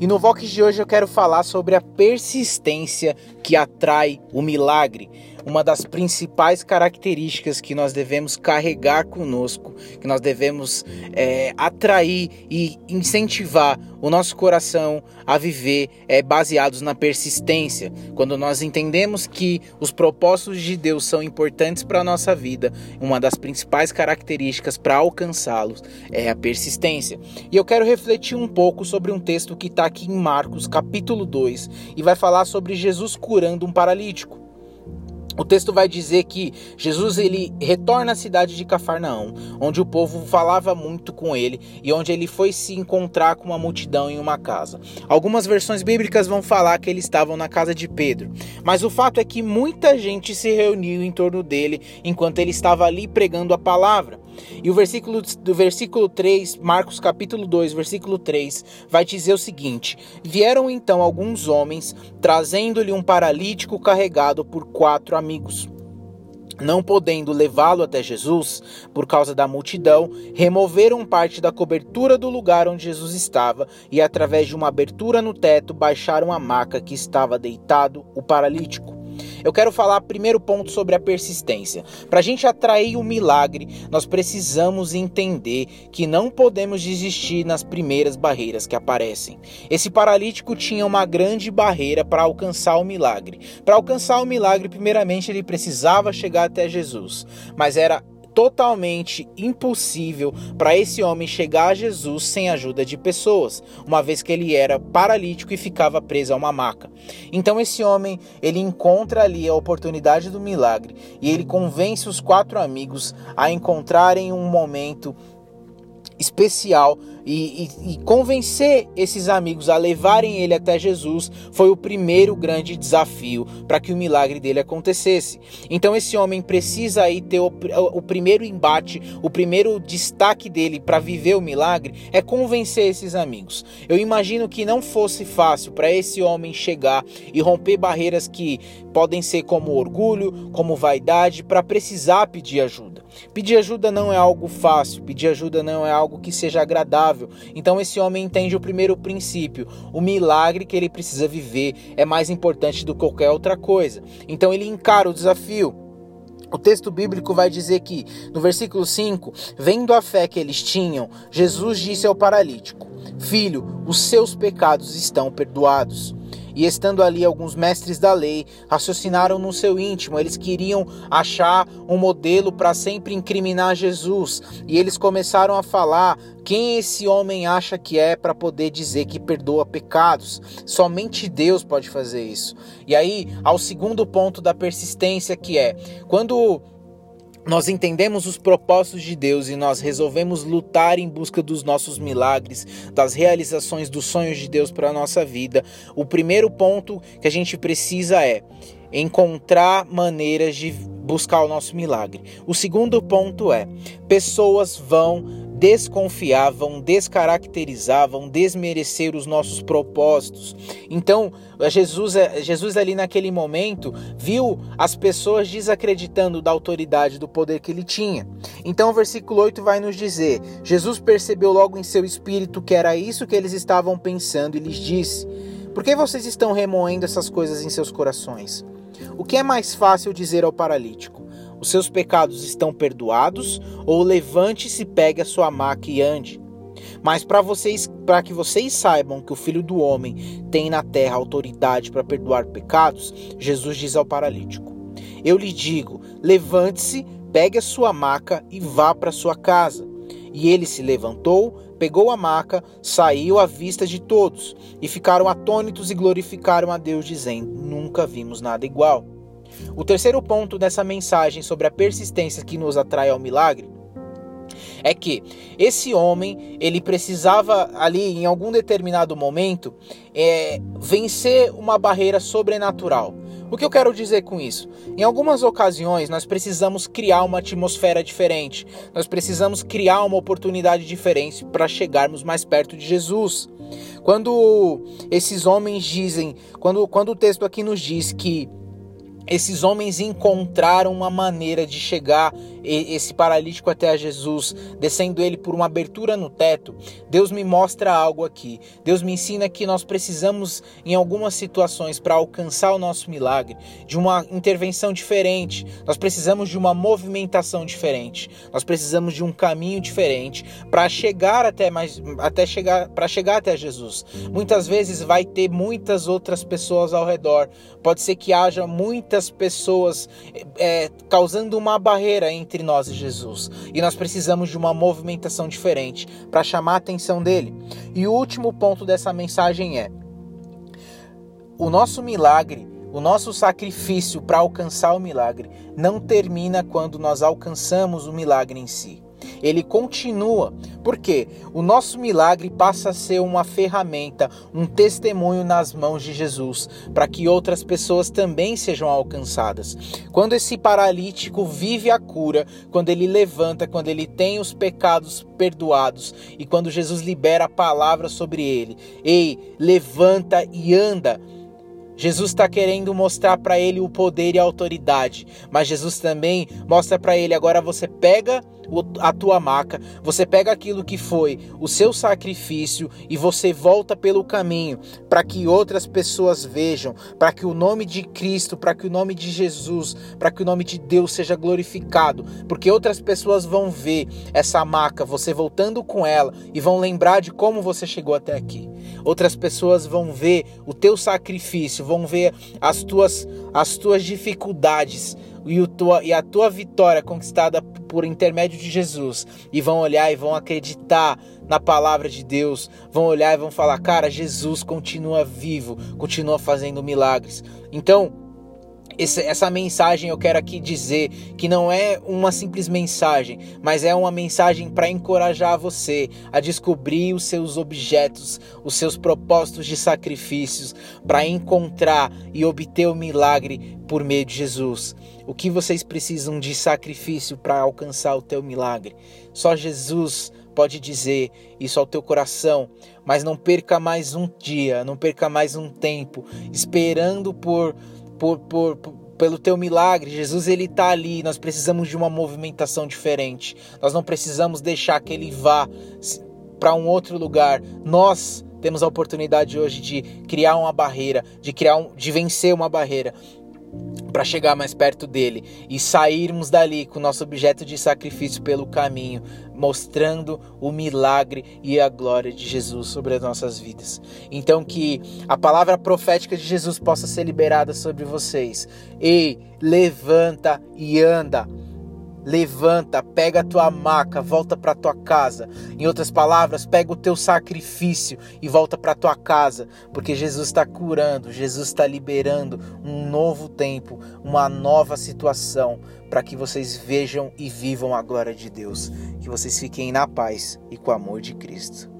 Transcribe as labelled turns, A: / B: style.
A: E no Vox de hoje eu quero falar sobre a persistência que atrai o milagre uma das principais características que nós devemos carregar conosco, que nós devemos é, atrair e incentivar o nosso coração a viver é, baseados na persistência. Quando nós entendemos que os propósitos de Deus são importantes para a nossa vida, uma das principais características para alcançá-los é a persistência. E eu quero refletir um pouco sobre um texto que está aqui em Marcos, capítulo 2, e vai falar sobre Jesus curando um paralítico. O texto vai dizer que Jesus ele retorna à cidade de Cafarnaum, onde o povo falava muito com ele e onde ele foi se encontrar com uma multidão em uma casa. Algumas versões bíblicas vão falar que eles estavam na casa de Pedro, mas o fato é que muita gente se reuniu em torno dele enquanto ele estava ali pregando a palavra. E o versículo do versículo 3, Marcos capítulo 2, versículo 3, vai dizer o seguinte: Vieram então alguns homens, trazendo-lhe um paralítico carregado por quatro amigos. Não podendo levá-lo até Jesus, por causa da multidão, removeram parte da cobertura do lugar onde Jesus estava e, através de uma abertura no teto, baixaram a maca que estava deitado o paralítico. Eu quero falar primeiro ponto sobre a persistência. Para a gente atrair o milagre, nós precisamos entender que não podemos desistir nas primeiras barreiras que aparecem. Esse paralítico tinha uma grande barreira para alcançar o milagre. Para alcançar o milagre, primeiramente ele precisava chegar até Jesus, mas era totalmente impossível para esse homem chegar a Jesus sem a ajuda de pessoas, uma vez que ele era paralítico e ficava preso a uma maca. Então esse homem, ele encontra ali a oportunidade do milagre e ele convence os quatro amigos a encontrarem um momento especial e, e, e, convencer esses amigos a levarem ele até Jesus foi o primeiro grande desafio para que o milagre dele acontecesse. Então esse homem precisa aí ter o, o primeiro embate, o primeiro destaque dele para viver o milagre é convencer esses amigos. Eu imagino que não fosse fácil para esse homem chegar e romper barreiras que podem ser como orgulho, como vaidade, para precisar pedir ajuda. Pedir ajuda não é algo fácil, pedir ajuda não é algo que seja agradável. Então esse homem entende o primeiro princípio: o milagre que ele precisa viver é mais importante do que qualquer outra coisa. Então ele encara o desafio. O texto bíblico vai dizer que, no versículo 5, vendo a fé que eles tinham, Jesus disse ao paralítico: Filho, os seus pecados estão perdoados. E estando ali alguns mestres da lei, raciocinaram no seu íntimo, eles queriam achar um modelo para sempre incriminar Jesus. E eles começaram a falar quem esse homem acha que é para poder dizer que perdoa pecados? Somente Deus pode fazer isso. E aí, ao segundo ponto da persistência, que é quando nós entendemos os propósitos de Deus e nós resolvemos lutar em busca dos nossos milagres, das realizações dos sonhos de Deus para a nossa vida, o primeiro ponto que a gente precisa é encontrar maneiras de buscar o nosso milagre. O segundo ponto é: pessoas vão desconfiavam, descaracterizavam, desmerecer os nossos propósitos. Então, Jesus, Jesus ali naquele momento viu as pessoas desacreditando da autoridade, do poder que ele tinha. Então, o versículo 8 vai nos dizer: Jesus percebeu logo em seu espírito que era isso que eles estavam pensando e lhes disse: Por que vocês estão remoendo essas coisas em seus corações? O que é mais fácil dizer ao paralítico? Os seus pecados estão perdoados, ou levante-se, pegue a sua maca e ande. Mas para vocês, para que vocês saibam que o Filho do homem tem na terra autoridade para perdoar pecados, Jesus diz ao paralítico: Eu lhe digo, levante-se, pegue a sua maca e vá para sua casa. E ele se levantou, pegou a maca, saiu à vista de todos, e ficaram atônitos e glorificaram a Deus, dizendo: Nunca vimos nada igual. O terceiro ponto dessa mensagem sobre a persistência que nos atrai ao milagre é que esse homem ele precisava ali em algum determinado momento é, vencer uma barreira sobrenatural. O que eu quero dizer com isso? Em algumas ocasiões nós precisamos criar uma atmosfera diferente, nós precisamos criar uma oportunidade diferente para chegarmos mais perto de Jesus. Quando esses homens dizem, quando, quando o texto aqui nos diz que esses homens encontraram uma maneira de chegar esse paralítico até Jesus, descendo ele por uma abertura no teto. Deus me mostra algo aqui. Deus me ensina que nós precisamos, em algumas situações, para alcançar o nosso milagre, de uma intervenção diferente. Nós precisamos de uma movimentação diferente. Nós precisamos de um caminho diferente para chegar até mais, até chegar, para chegar até Jesus. Muitas vezes vai ter muitas outras pessoas ao redor. Pode ser que haja muitas pessoas é, causando uma barreira entre nós e Jesus. E nós precisamos de uma movimentação diferente para chamar a atenção dele. E o último ponto dessa mensagem é: o nosso milagre, o nosso sacrifício para alcançar o milagre não termina quando nós alcançamos o milagre em si ele continua, porque o nosso milagre passa a ser uma ferramenta, um testemunho nas mãos de Jesus, para que outras pessoas também sejam alcançadas. Quando esse paralítico vive a cura, quando ele levanta, quando ele tem os pecados perdoados e quando Jesus libera a palavra sobre ele, ei, levanta e anda Jesus está querendo mostrar para ele o poder e a autoridade, mas Jesus também mostra para ele: agora você pega a tua maca, você pega aquilo que foi o seu sacrifício e você volta pelo caminho para que outras pessoas vejam, para que o nome de Cristo, para que o nome de Jesus, para que o nome de Deus seja glorificado, porque outras pessoas vão ver essa maca, você voltando com ela e vão lembrar de como você chegou até aqui. Outras pessoas vão ver o teu sacrifício, vão ver as tuas as tuas dificuldades e, o tua, e a tua vitória conquistada por intermédio de Jesus e vão olhar e vão acreditar na palavra de Deus, vão olhar e vão falar: cara, Jesus continua vivo, continua fazendo milagres. Então, essa mensagem eu quero aqui dizer que não é uma simples mensagem, mas é uma mensagem para encorajar você a descobrir os seus objetos, os seus propósitos de sacrifícios, para encontrar e obter o milagre por meio de Jesus. O que vocês precisam de sacrifício para alcançar o teu milagre? Só Jesus pode dizer isso ao teu coração, mas não perca mais um dia, não perca mais um tempo esperando por por, por, por, pelo teu milagre. Jesus ele está ali. Nós precisamos de uma movimentação diferente. Nós não precisamos deixar que ele vá para um outro lugar. Nós temos a oportunidade hoje de criar uma barreira, de criar um, de vencer uma barreira para chegar mais perto dele e sairmos dali com o nosso objeto de sacrifício pelo caminho, mostrando o milagre e a glória de Jesus sobre as nossas vidas. Então que a palavra profética de Jesus possa ser liberada sobre vocês. Ei, levanta e anda Levanta, pega a tua maca, volta para tua casa. Em outras palavras, pega o teu sacrifício e volta para tua casa, porque Jesus está curando, Jesus está liberando um novo tempo, uma nova situação, para que vocês vejam e vivam a glória de Deus. Que vocês fiquem na paz e com o amor de Cristo.